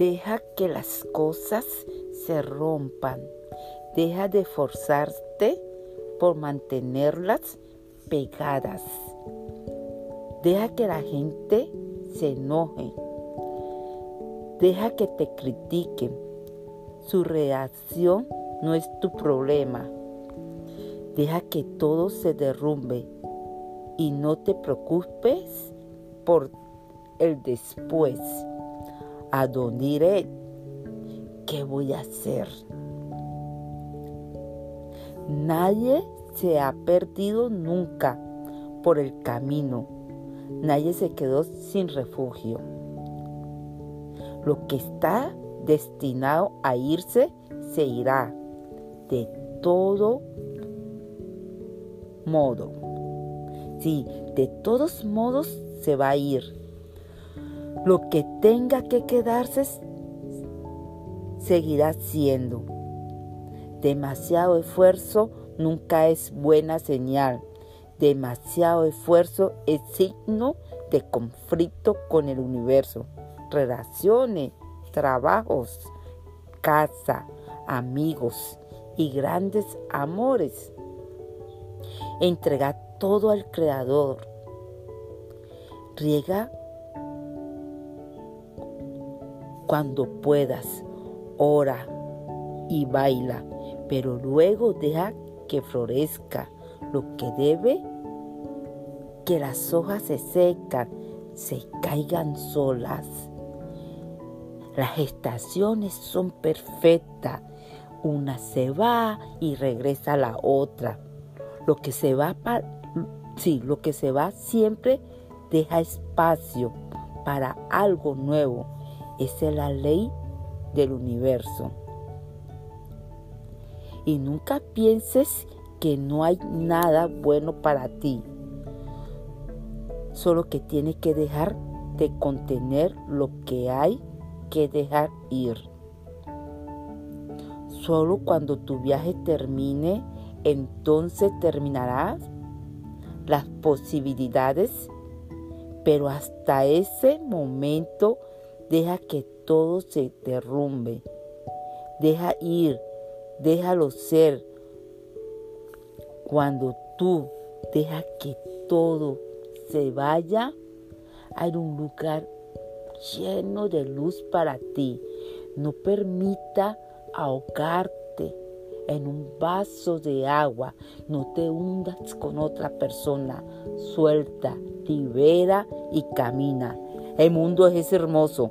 Deja que las cosas se rompan. Deja de forzarte por mantenerlas pegadas. Deja que la gente se enoje. Deja que te critiquen. Su reacción no es tu problema. Deja que todo se derrumbe y no te preocupes por el después. ¿A dónde iré? ¿Qué voy a hacer? Nadie se ha perdido nunca por el camino. Nadie se quedó sin refugio. Lo que está destinado a irse, se irá de todo modo. Sí, de todos modos se va a ir. Lo que tenga que quedarse seguirá siendo. Demasiado esfuerzo nunca es buena señal. Demasiado esfuerzo es signo de conflicto con el universo. Relaciones, trabajos, casa, amigos y grandes amores. Entrega todo al Creador. Riega cuando puedas, ora y baila, pero luego deja que florezca lo que debe, que las hojas se secan, se caigan solas. Las estaciones son perfectas. Una se va y regresa la otra. Lo que se va sí, lo que se va siempre deja espacio para algo nuevo. Esa es la ley del universo. Y nunca pienses que no hay nada bueno para ti. Solo que tienes que dejar de contener lo que hay que dejar ir. Solo cuando tu viaje termine, entonces terminarás las posibilidades, pero hasta ese momento deja que todo se derrumbe. Deja ir, déjalo ser. Cuando tú dejas que todo se vaya, hay un lugar lleno de luz para ti. No permita ahogarte en un vaso de agua. No te hundas con otra persona. Suelta, libera y camina. El mundo es hermoso.